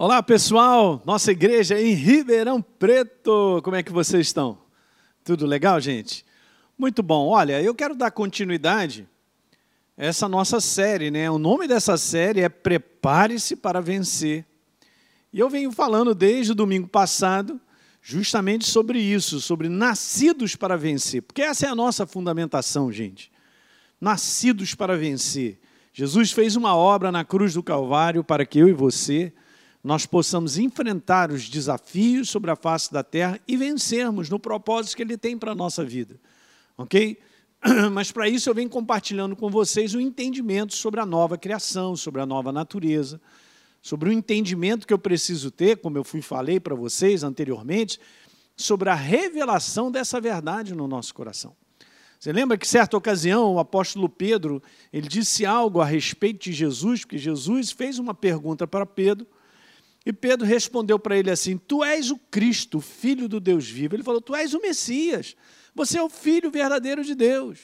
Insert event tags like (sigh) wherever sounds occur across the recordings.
Olá pessoal, nossa igreja em Ribeirão Preto, como é que vocês estão? Tudo legal, gente? Muito bom. Olha, eu quero dar continuidade a essa nossa série, né? O nome dessa série é Prepare-se para Vencer. E eu venho falando desde o domingo passado justamente sobre isso, sobre nascidos para vencer, porque essa é a nossa fundamentação, gente. Nascidos para vencer. Jesus fez uma obra na cruz do Calvário para que eu e você nós possamos enfrentar os desafios sobre a face da terra e vencermos no propósito que Ele tem para a nossa vida. Ok? (clears throat) Mas para isso eu venho compartilhando com vocês o entendimento sobre a nova criação, sobre a nova natureza, sobre o entendimento que eu preciso ter, como eu fui falei para vocês anteriormente, sobre a revelação dessa verdade no nosso coração. Você lembra que certa ocasião o apóstolo Pedro, ele disse algo a respeito de Jesus, porque Jesus fez uma pergunta para Pedro, e Pedro respondeu para ele assim: Tu és o Cristo, filho do Deus vivo. Ele falou: Tu és o Messias, você é o filho verdadeiro de Deus.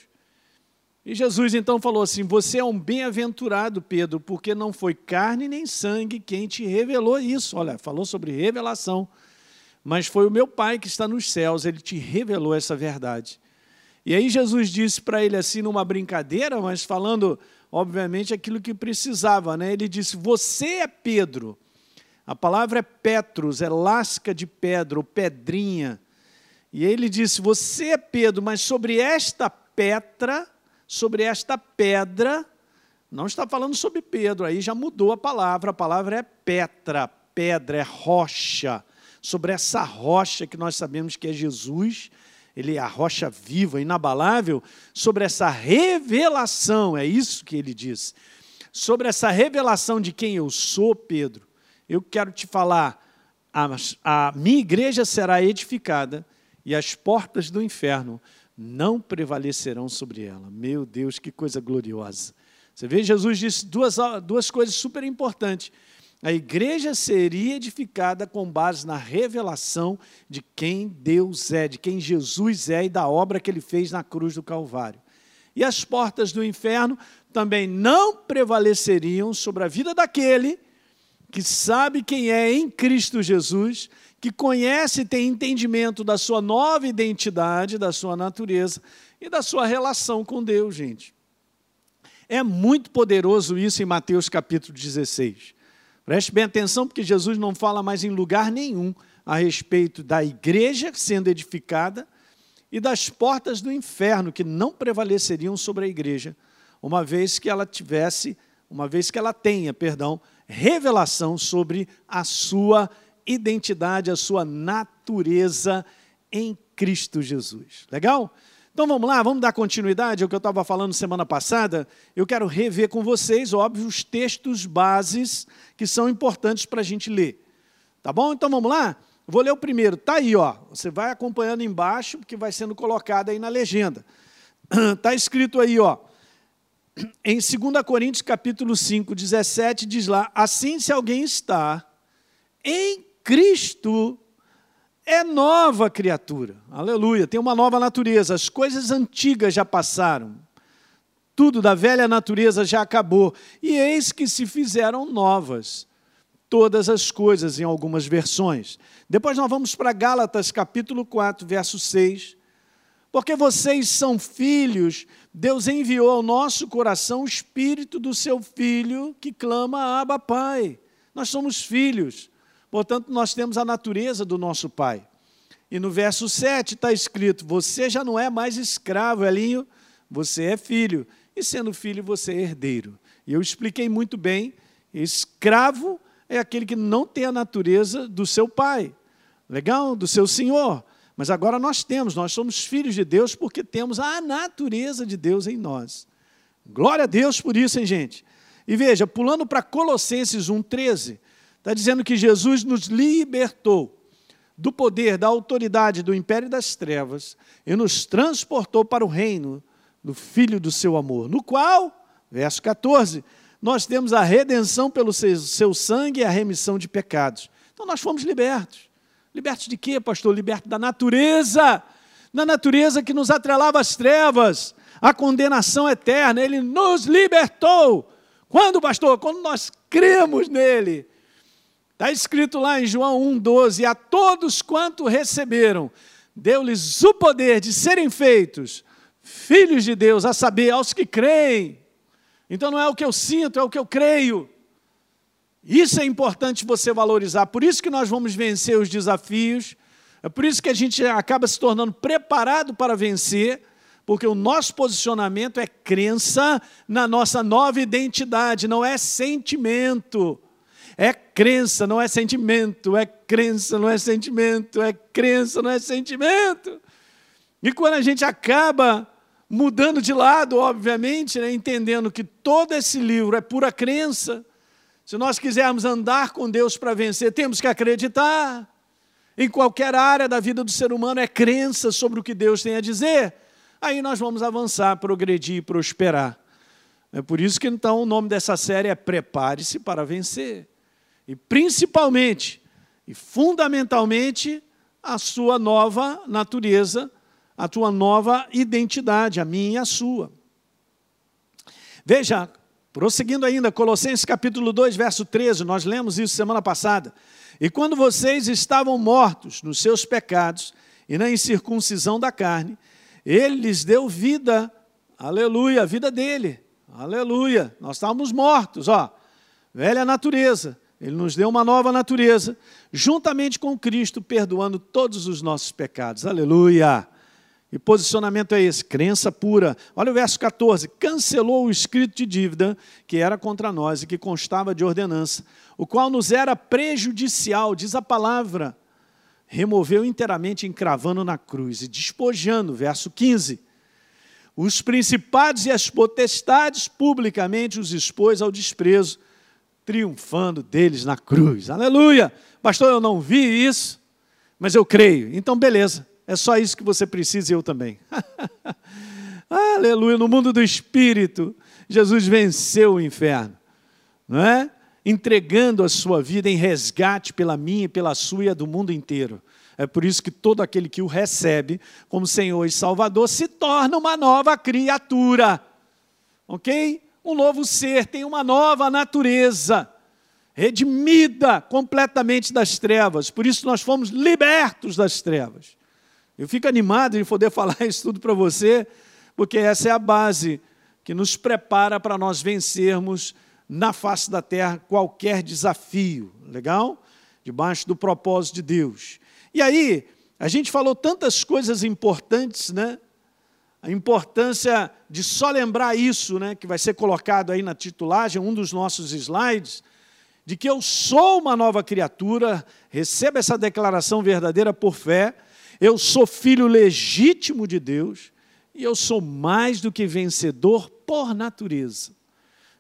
E Jesus então falou assim: Você é um bem-aventurado, Pedro, porque não foi carne nem sangue quem te revelou isso. Olha, falou sobre revelação. Mas foi o meu Pai que está nos céus, ele te revelou essa verdade. E aí Jesus disse para ele assim, numa brincadeira, mas falando, obviamente, aquilo que precisava, né? Ele disse: Você é Pedro a palavra é Petros, é lasca de pedra, ou pedrinha. E ele disse: Você é Pedro, mas sobre esta pedra, sobre esta pedra, não está falando sobre Pedro, aí já mudou a palavra, a palavra é Petra, pedra, é rocha. Sobre essa rocha que nós sabemos que é Jesus, ele é a rocha viva, inabalável, sobre essa revelação, é isso que ele diz. Sobre essa revelação de quem eu sou, Pedro, eu quero te falar: a, a minha igreja será edificada e as portas do inferno não prevalecerão sobre ela. Meu Deus, que coisa gloriosa. Você vê, Jesus disse duas, duas coisas super importantes. A igreja seria edificada com base na revelação de quem Deus é, de quem Jesus é e da obra que ele fez na cruz do Calvário. E as portas do inferno também não prevaleceriam sobre a vida daquele que sabe quem é em Cristo Jesus, que conhece e tem entendimento da sua nova identidade, da sua natureza e da sua relação com Deus, gente. É muito poderoso isso em Mateus capítulo 16. Preste bem atenção, porque Jesus não fala mais em lugar nenhum a respeito da igreja sendo edificada e das portas do inferno que não prevaleceriam sobre a igreja, uma vez que ela tivesse, uma vez que ela tenha, perdão, revelação sobre a sua identidade, a sua natureza em Cristo Jesus. Legal? Então vamos lá, vamos dar continuidade ao que eu estava falando semana passada. Eu quero rever com vocês, óbvio, os textos bases que são importantes para a gente ler. Tá bom? Então vamos lá? Vou ler o primeiro. Está aí, ó. Você vai acompanhando embaixo, porque vai sendo colocado aí na legenda. Está (clears throat) escrito aí, ó em 2 Coríntios capítulo 5, 17, diz lá, assim se alguém está em Cristo, é nova criatura. Aleluia, tem uma nova natureza. As coisas antigas já passaram. Tudo da velha natureza já acabou. E eis que se fizeram novas todas as coisas, em algumas versões. Depois nós vamos para Gálatas capítulo 4, verso 6 porque vocês são filhos, Deus enviou ao nosso coração o espírito do seu filho que clama Abba Pai. Nós somos filhos, portanto, nós temos a natureza do nosso Pai. E no verso 7 está escrito: Você já não é mais escravo, Elinho, você é filho. E sendo filho, você é herdeiro. E eu expliquei muito bem: escravo é aquele que não tem a natureza do seu pai, legal? Do seu senhor. Mas agora nós temos, nós somos filhos de Deus porque temos a natureza de Deus em nós. Glória a Deus por isso, hein, gente? E veja, pulando para Colossenses 1,13, está dizendo que Jesus nos libertou do poder, da autoridade do império das trevas e nos transportou para o reino do Filho do seu amor, no qual, verso 14, nós temos a redenção pelo seu sangue e a remissão de pecados. Então nós fomos libertos. Libertos de quê, pastor? Libertos da natureza, da natureza que nos atrelava às trevas, a condenação eterna. Ele nos libertou. Quando, pastor? Quando nós cremos nele. Está escrito lá em João 1,12: A todos quanto receberam, deu-lhes o poder de serem feitos filhos de Deus, a saber, aos que creem. Então não é o que eu sinto, é o que eu creio. Isso é importante você valorizar. Por isso que nós vamos vencer os desafios. É por isso que a gente acaba se tornando preparado para vencer, porque o nosso posicionamento é crença na nossa nova identidade, não é sentimento. É crença, não é sentimento. É crença, não é sentimento. É crença, não é sentimento. E quando a gente acaba mudando de lado, obviamente, né, entendendo que todo esse livro é pura crença, se nós quisermos andar com Deus para vencer, temos que acreditar. Em qualquer área da vida do ser humano é crença sobre o que Deus tem a dizer. Aí nós vamos avançar, progredir e prosperar. É por isso que então o nome dessa série é Prepare-se para vencer. E principalmente e fundamentalmente a sua nova natureza, a tua nova identidade, a minha e a sua. Veja, prosseguindo ainda, Colossenses capítulo 2, verso 13, nós lemos isso semana passada. E quando vocês estavam mortos nos seus pecados e na incircuncisão da carne, ele lhes deu vida, aleluia, a vida dele, aleluia. Nós estávamos mortos, ó, velha natureza, ele nos deu uma nova natureza, juntamente com Cristo, perdoando todos os nossos pecados. Aleluia! E posicionamento é esse, crença pura. Olha o verso 14: cancelou o escrito de dívida que era contra nós e que constava de ordenança, o qual nos era prejudicial, diz a palavra. Removeu inteiramente, encravando na cruz e despojando, verso 15. Os principados e as potestades publicamente os expôs ao desprezo triunfando deles na cruz. Aleluia! Pastor, eu não vi isso, mas eu creio. Então, beleza, é só isso que você precisa e eu também. (laughs) Aleluia! No mundo do espírito, Jesus venceu o inferno, não é? Entregando a sua vida em resgate pela minha pela sua e a do mundo inteiro. É por isso que todo aquele que o recebe como Senhor e Salvador se torna uma nova criatura. Ok? um novo ser, tem uma nova natureza, redimida completamente das trevas. Por isso nós fomos libertos das trevas. Eu fico animado de poder (laughs) falar isso tudo para você, porque essa é a base que nos prepara para nós vencermos na face da terra qualquer desafio, legal? Debaixo do propósito de Deus. E aí, a gente falou tantas coisas importantes, né? a importância de só lembrar isso, né, que vai ser colocado aí na titulagem, um dos nossos slides, de que eu sou uma nova criatura, receba essa declaração verdadeira por fé, eu sou filho legítimo de Deus e eu sou mais do que vencedor por natureza.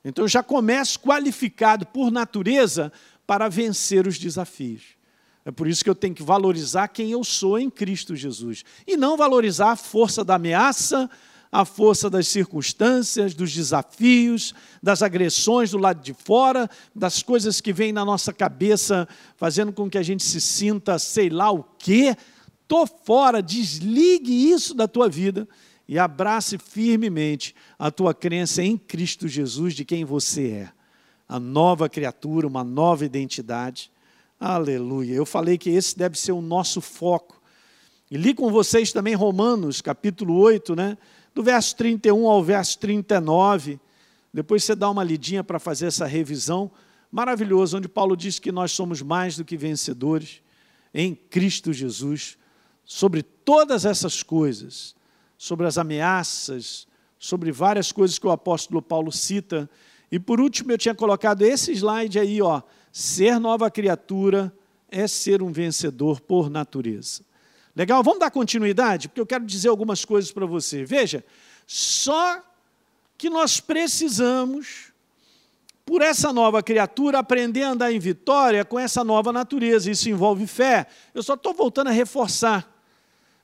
Então eu já começo qualificado por natureza para vencer os desafios. É por isso que eu tenho que valorizar quem eu sou em Cristo Jesus. E não valorizar a força da ameaça, a força das circunstâncias, dos desafios, das agressões do lado de fora, das coisas que vêm na nossa cabeça, fazendo com que a gente se sinta sei lá o quê. Estou fora, desligue isso da tua vida e abrace firmemente a tua crença em Cristo Jesus, de quem você é. A nova criatura, uma nova identidade Aleluia. Eu falei que esse deve ser o nosso foco. E li com vocês também Romanos, capítulo 8, né? do verso 31 ao verso 39. Depois você dá uma lidinha para fazer essa revisão. Maravilhoso, onde Paulo diz que nós somos mais do que vencedores em Cristo Jesus, sobre todas essas coisas, sobre as ameaças, sobre várias coisas que o apóstolo Paulo cita. E por último, eu tinha colocado esse slide aí, ó, Ser nova criatura é ser um vencedor por natureza. Legal? Vamos dar continuidade? Porque eu quero dizer algumas coisas para você. Veja, só que nós precisamos, por essa nova criatura, aprender a andar em vitória com essa nova natureza. Isso envolve fé. Eu só estou voltando a reforçar.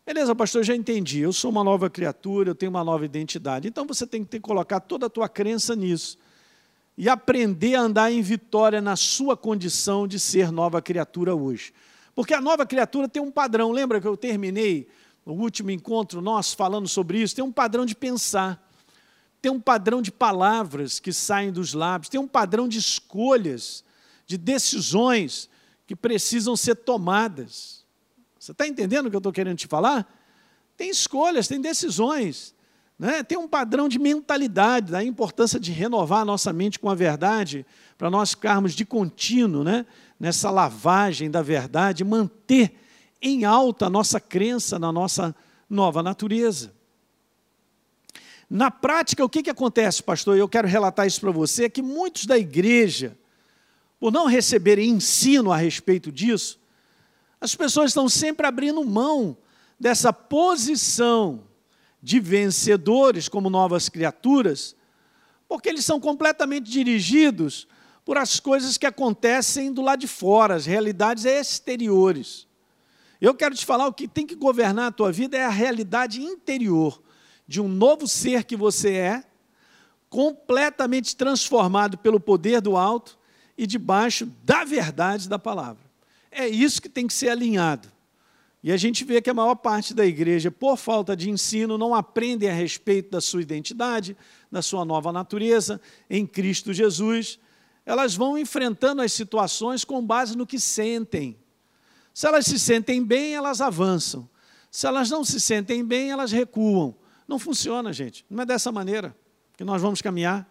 Beleza, pastor, já entendi. Eu sou uma nova criatura, eu tenho uma nova identidade. Então você tem que ter, colocar toda a tua crença nisso e aprender a andar em vitória na sua condição de ser nova criatura hoje. Porque a nova criatura tem um padrão, lembra que eu terminei o último encontro nosso falando sobre isso? Tem um padrão de pensar, tem um padrão de palavras que saem dos lábios, tem um padrão de escolhas, de decisões que precisam ser tomadas. Você está entendendo o que eu estou querendo te falar? Tem escolhas, tem decisões. Né? Tem um padrão de mentalidade, da importância de renovar a nossa mente com a verdade, para nós ficarmos de contínuo né? nessa lavagem da verdade, manter em alta a nossa crença na nossa nova natureza. Na prática, o que, que acontece, pastor? Eu quero relatar isso para você: é que muitos da igreja por não receberem ensino a respeito disso, as pessoas estão sempre abrindo mão dessa posição de vencedores como novas criaturas, porque eles são completamente dirigidos por as coisas que acontecem do lado de fora, as realidades exteriores. Eu quero te falar o que tem que governar a tua vida é a realidade interior de um novo ser que você é, completamente transformado pelo poder do alto, e debaixo da verdade da palavra. É isso que tem que ser alinhado. E a gente vê que a maior parte da igreja, por falta de ensino, não aprende a respeito da sua identidade, da sua nova natureza em Cristo Jesus. Elas vão enfrentando as situações com base no que sentem. Se elas se sentem bem, elas avançam. Se elas não se sentem bem, elas recuam. Não funciona, gente. Não é dessa maneira que nós vamos caminhar.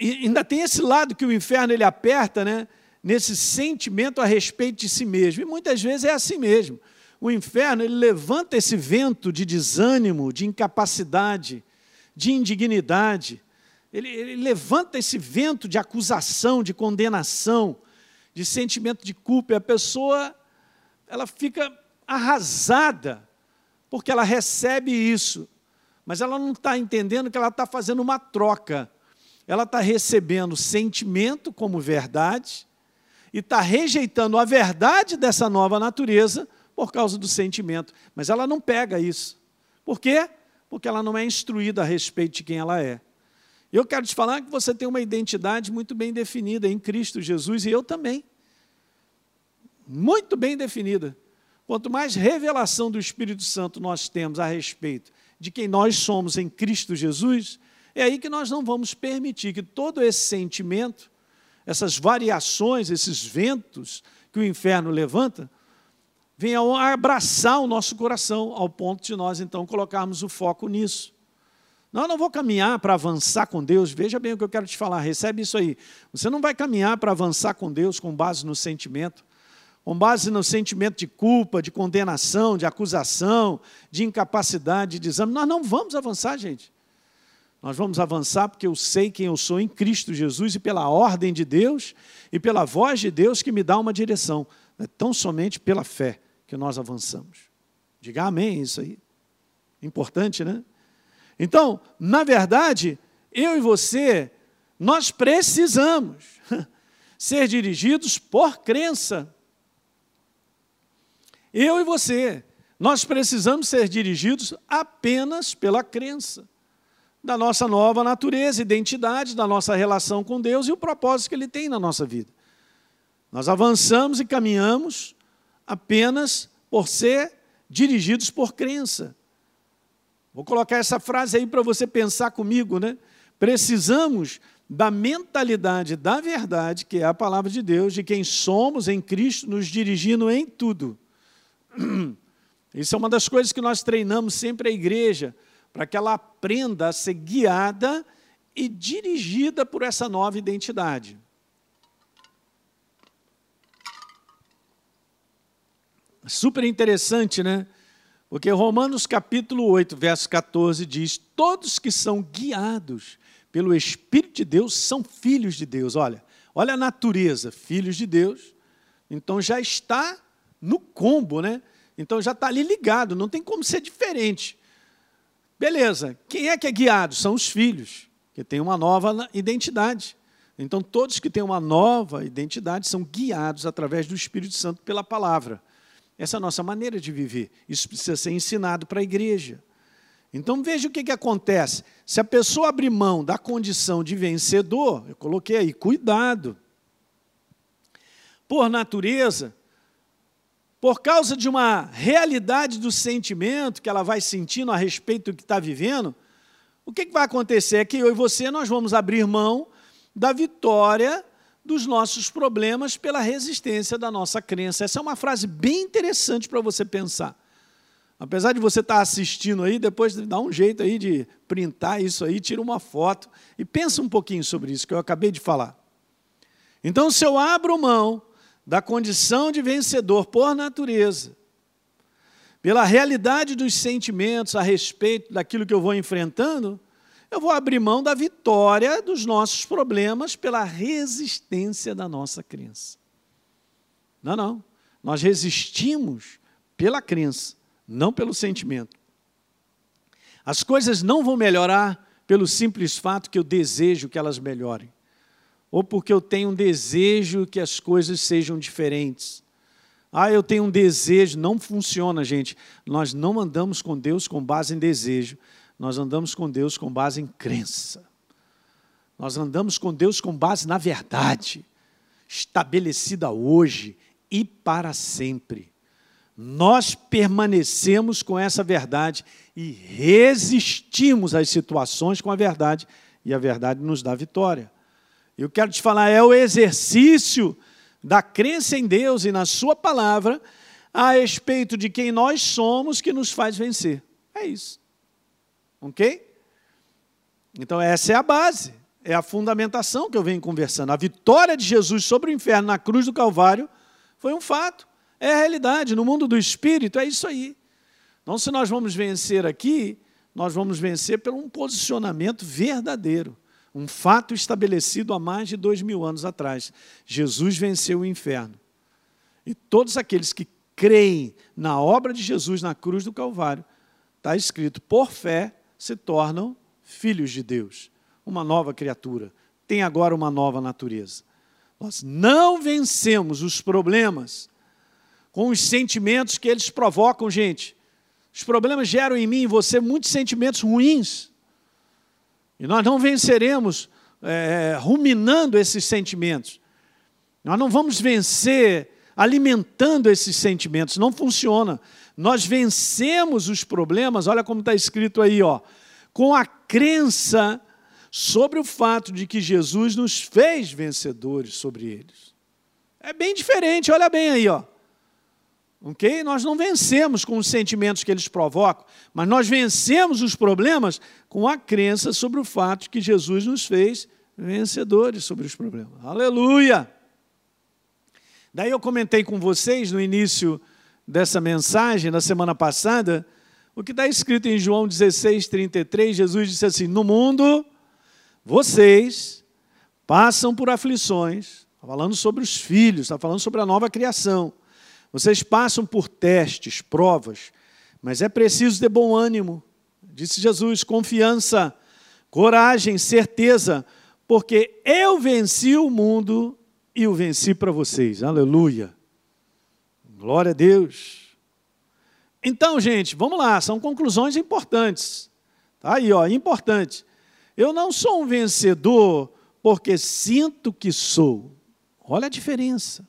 Ainda tem esse lado que o inferno ele aperta, né? Nesse sentimento a respeito de si mesmo. E muitas vezes é assim mesmo. O inferno ele levanta esse vento de desânimo, de incapacidade, de indignidade. Ele, ele levanta esse vento de acusação, de condenação, de sentimento de culpa. E a pessoa ela fica arrasada porque ela recebe isso, mas ela não está entendendo que ela está fazendo uma troca ela está recebendo sentimento como verdade e está rejeitando a verdade dessa nova natureza por causa do sentimento. Mas ela não pega isso. Por quê? Porque ela não é instruída a respeito de quem ela é. Eu quero te falar que você tem uma identidade muito bem definida em Cristo Jesus e eu também. Muito bem definida. Quanto mais revelação do Espírito Santo nós temos a respeito de quem nós somos em Cristo Jesus, é aí que nós não vamos permitir que todo esse sentimento, essas variações, esses ventos que o inferno levanta, venham abraçar o nosso coração, ao ponto de nós então colocarmos o foco nisso. Não, eu não vou caminhar para avançar com Deus. Veja bem o que eu quero te falar, recebe isso aí. Você não vai caminhar para avançar com Deus com base no sentimento, com base no sentimento de culpa, de condenação, de acusação, de incapacidade, de desânimo. Nós não vamos avançar, gente. Nós vamos avançar porque eu sei quem eu sou em Cristo Jesus e pela ordem de Deus e pela voz de Deus que me dá uma direção. É tão somente pela fé que nós avançamos. Diga amém, isso aí. Importante, né? Então, na verdade, eu e você, nós precisamos (laughs) ser dirigidos por crença. Eu e você, nós precisamos ser dirigidos apenas pela crença da nossa nova natureza, identidade, da nossa relação com Deus e o propósito que Ele tem na nossa vida. Nós avançamos e caminhamos apenas por ser dirigidos por crença. Vou colocar essa frase aí para você pensar comigo, né? Precisamos da mentalidade da verdade, que é a palavra de Deus, de quem somos em Cristo, nos dirigindo em tudo. (clears throat) Isso é uma das coisas que nós treinamos sempre a igreja, para que ela aprenda a ser guiada e dirigida por essa nova identidade. Super interessante, né? Porque Romanos capítulo 8, verso 14 diz: Todos que são guiados pelo Espírito de Deus são filhos de Deus. Olha, olha a natureza, filhos de Deus. Então já está no combo, né? Então já está ali ligado, não tem como ser diferente. Beleza, quem é que é guiado? São os filhos, que têm uma nova identidade. Então, todos que têm uma nova identidade são guiados através do Espírito Santo pela palavra. Essa é a nossa maneira de viver. Isso precisa ser ensinado para a igreja. Então, veja o que, que acontece. Se a pessoa abrir mão da condição de vencedor, eu coloquei aí, cuidado. Por natureza, por causa de uma realidade do sentimento que ela vai sentindo a respeito do que está vivendo, o que, que vai acontecer é que eu e você nós vamos abrir mão da vitória dos nossos problemas pela resistência da nossa crença. Essa é uma frase bem interessante para você pensar. Apesar de você estar assistindo aí, depois dá um jeito aí de printar isso aí, tira uma foto e pensa um pouquinho sobre isso que eu acabei de falar. Então, se eu abro mão da condição de vencedor por natureza, pela realidade dos sentimentos a respeito daquilo que eu vou enfrentando, eu vou abrir mão da vitória dos nossos problemas pela resistência da nossa crença. Não, não. Nós resistimos pela crença não pelo sentimento. As coisas não vão melhorar pelo simples fato que eu desejo que elas melhorem, ou porque eu tenho um desejo que as coisas sejam diferentes. Ah, eu tenho um desejo, não funciona, gente. Nós não andamos com Deus com base em desejo, nós andamos com Deus com base em crença. Nós andamos com Deus com base na verdade, estabelecida hoje e para sempre nós permanecemos com essa verdade e resistimos às situações com a verdade, e a verdade nos dá vitória. Eu quero te falar, é o exercício da crença em Deus e na Sua palavra a respeito de quem nós somos que nos faz vencer. É isso. Ok? Então, essa é a base, é a fundamentação que eu venho conversando. A vitória de Jesus sobre o inferno na cruz do Calvário foi um fato. É a realidade. No mundo do espírito é isso aí. Então, se nós vamos vencer aqui, nós vamos vencer por um posicionamento verdadeiro, um fato estabelecido há mais de dois mil anos atrás. Jesus venceu o inferno. E todos aqueles que creem na obra de Jesus na cruz do Calvário, está escrito, por fé se tornam filhos de Deus, uma nova criatura, tem agora uma nova natureza. Nós não vencemos os problemas com os sentimentos que eles provocam, gente. Os problemas geram em mim e você muitos sentimentos ruins. E nós não venceremos é, ruminando esses sentimentos. Nós não vamos vencer alimentando esses sentimentos. Não funciona. Nós vencemos os problemas, olha como está escrito aí, ó, com a crença sobre o fato de que Jesus nos fez vencedores sobre eles. É bem diferente, olha bem aí, ó. Ok? Nós não vencemos com os sentimentos que eles provocam, mas nós vencemos os problemas com a crença sobre o fato que Jesus nos fez vencedores sobre os problemas. Aleluia! Daí eu comentei com vocês no início dessa mensagem, na semana passada, o que está escrito em João 16, 33, Jesus disse assim: No mundo, vocês passam por aflições, está falando sobre os filhos, está falando sobre a nova criação. Vocês passam por testes, provas, mas é preciso ter bom ânimo, disse Jesus, confiança, coragem, certeza, porque eu venci o mundo e o venci para vocês. Aleluia. Glória a Deus. Então, gente, vamos lá, são conclusões importantes. Tá aí, ó, importante. Eu não sou um vencedor porque sinto que sou. Olha a diferença.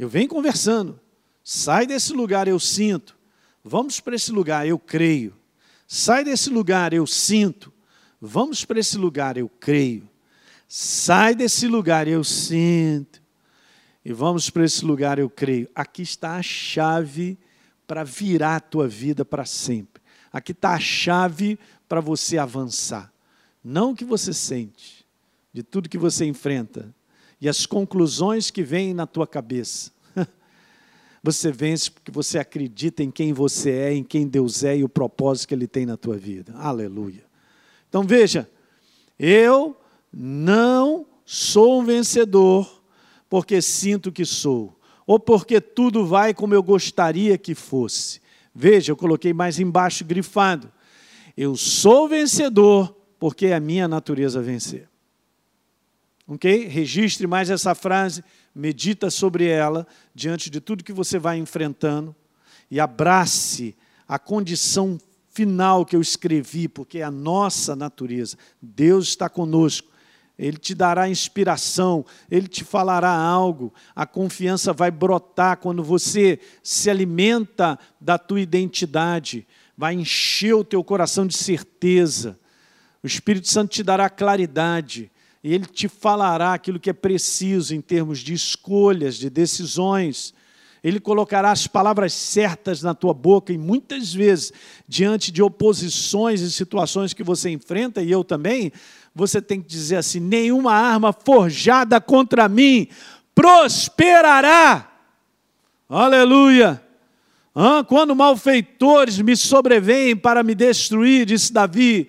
Eu venho conversando. Sai desse lugar, eu sinto. Vamos para esse lugar, eu creio. Sai desse lugar, eu sinto. Vamos para esse lugar, eu creio. Sai desse lugar, eu sinto. E vamos para esse lugar, eu creio. Aqui está a chave para virar a tua vida para sempre. Aqui está a chave para você avançar. Não o que você sente, de tudo que você enfrenta, e as conclusões que vêm na tua cabeça. (laughs) Você vence porque você acredita em quem você é, em quem Deus é e o propósito que Ele tem na tua vida. Aleluia. Então veja, eu não sou um vencedor porque sinto que sou, ou porque tudo vai como eu gostaria que fosse. Veja, eu coloquei mais embaixo grifado. Eu sou vencedor porque é a minha natureza vencer. Ok? Registre mais essa frase, medita sobre ela diante de tudo que você vai enfrentando e abrace a condição final que eu escrevi, porque é a nossa natureza. Deus está conosco. Ele te dará inspiração, ele te falará algo, a confiança vai brotar quando você se alimenta da tua identidade, vai encher o teu coração de certeza. O Espírito Santo te dará claridade, e Ele te falará aquilo que é preciso em termos de escolhas, de decisões. Ele colocará as palavras certas na tua boca e muitas vezes, diante de oposições e situações que você enfrenta, e eu também, você tem que dizer assim: nenhuma arma forjada contra mim prosperará. Aleluia. Quando malfeitores me sobrevêm para me destruir, disse Davi,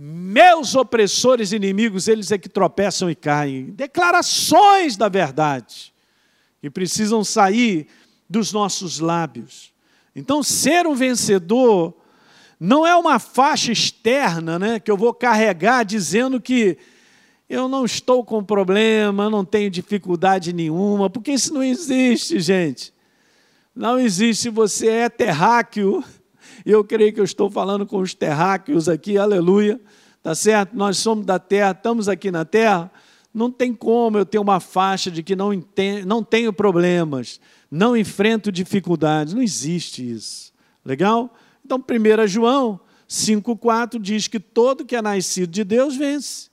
meus opressores inimigos, eles é que tropeçam e caem. Declarações da verdade que precisam sair dos nossos lábios. Então, ser um vencedor não é uma faixa externa, né, que eu vou carregar dizendo que eu não estou com problema, não tenho dificuldade nenhuma, porque isso não existe, gente. Não existe. Você é terráqueo, (laughs) eu creio que eu estou falando com os terráqueos aqui, aleluia. Tá certo? Nós somos da terra, estamos aqui na terra. Não tem como eu ter uma faixa de que não, entendo, não tenho problemas, não enfrento dificuldades. Não existe isso. Legal? Então, 1 João 5,4 diz que todo que é nascido de Deus vence.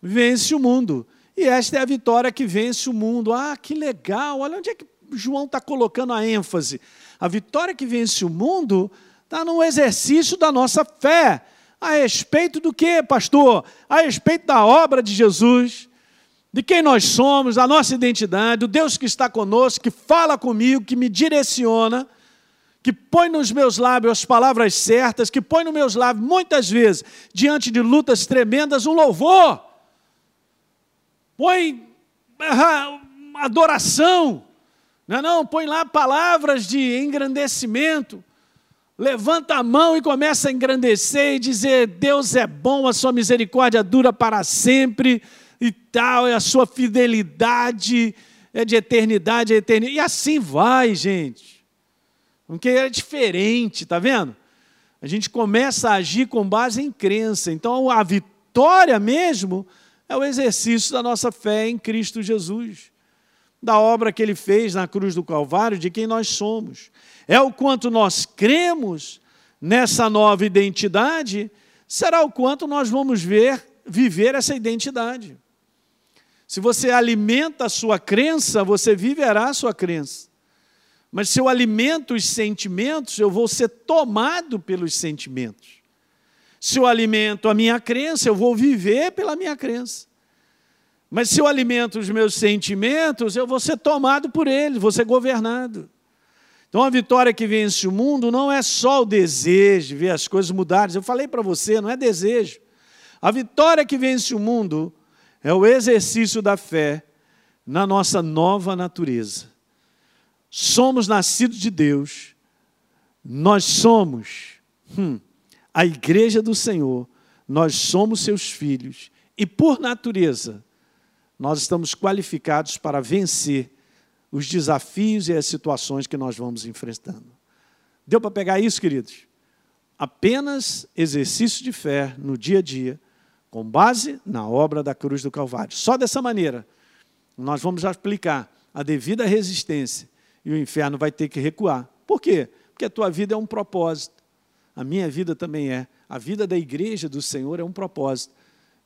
Vence o mundo. E esta é a vitória que vence o mundo. Ah, que legal! Olha onde é que João está colocando a ênfase. A vitória que vence o mundo está no exercício da nossa fé. A respeito do que, pastor? A respeito da obra de Jesus, de quem nós somos, da nossa identidade, do Deus que está conosco, que fala comigo, que me direciona, que põe nos meus lábios as palavras certas, que põe nos meus lábios, muitas vezes, diante de lutas tremendas, um louvor. Põe ah, adoração. Não, é não, põe lá palavras de engrandecimento levanta a mão e começa a engrandecer e dizer: Deus é bom, a sua misericórdia dura para sempre e tal, e a sua fidelidade é de eternidade a eternidade. E assim vai, gente. Porque é diferente, tá vendo? A gente começa a agir com base em crença. Então a vitória mesmo é o exercício da nossa fé em Cristo Jesus, da obra que ele fez na cruz do Calvário, de quem nós somos é o quanto nós cremos nessa nova identidade, será o quanto nós vamos ver viver essa identidade. Se você alimenta a sua crença, você viverá a sua crença. Mas se eu alimento os sentimentos, eu vou ser tomado pelos sentimentos. Se eu alimento a minha crença, eu vou viver pela minha crença. Mas se eu alimento os meus sentimentos, eu vou ser tomado por eles, vou ser governado. Então a vitória que vence o mundo não é só o desejo de ver as coisas mudarem. Eu falei para você, não é desejo. A vitória que vence o mundo é o exercício da fé na nossa nova natureza. Somos nascidos de Deus, nós somos hum, a igreja do Senhor, nós somos seus filhos e, por natureza, nós estamos qualificados para vencer os desafios e as situações que nós vamos enfrentando. Deu para pegar isso, queridos? Apenas exercício de fé no dia a dia, com base na obra da cruz do Calvário. Só dessa maneira nós vamos aplicar a devida resistência e o inferno vai ter que recuar. Por quê? Porque a tua vida é um propósito. A minha vida também é. A vida da igreja do Senhor é um propósito.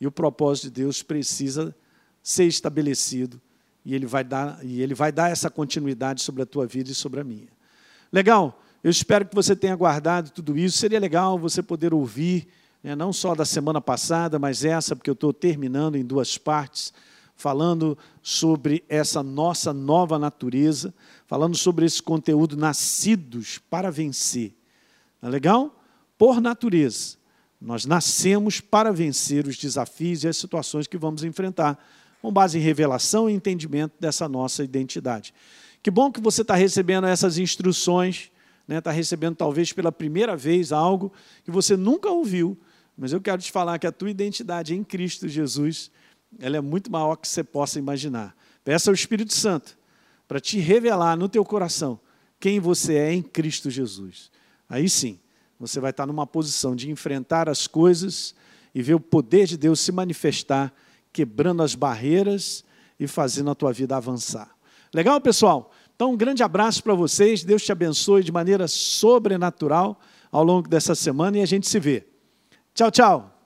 E o propósito de Deus precisa ser estabelecido e ele vai dar, e ele vai dar essa continuidade sobre a tua vida e sobre a minha. Legal? Eu espero que você tenha guardado tudo isso. Seria legal você poder ouvir, né, não só da semana passada, mas essa, porque eu estou terminando em duas partes, falando sobre essa nossa nova natureza, falando sobre esse conteúdo nascidos para vencer. É legal? Por natureza. Nós nascemos para vencer os desafios e as situações que vamos enfrentar com base em revelação e entendimento dessa nossa identidade. Que bom que você está recebendo essas instruções, está né? Recebendo talvez pela primeira vez algo que você nunca ouviu, mas eu quero te falar que a tua identidade em Cristo Jesus, ela é muito maior que você possa imaginar. Peça ao Espírito Santo para te revelar no teu coração quem você é em Cristo Jesus. Aí sim, você vai estar numa posição de enfrentar as coisas e ver o poder de Deus se manifestar quebrando as barreiras e fazendo a tua vida avançar. Legal, pessoal? Então, um grande abraço para vocês. Deus te abençoe de maneira sobrenatural ao longo dessa semana e a gente se vê. Tchau, tchau.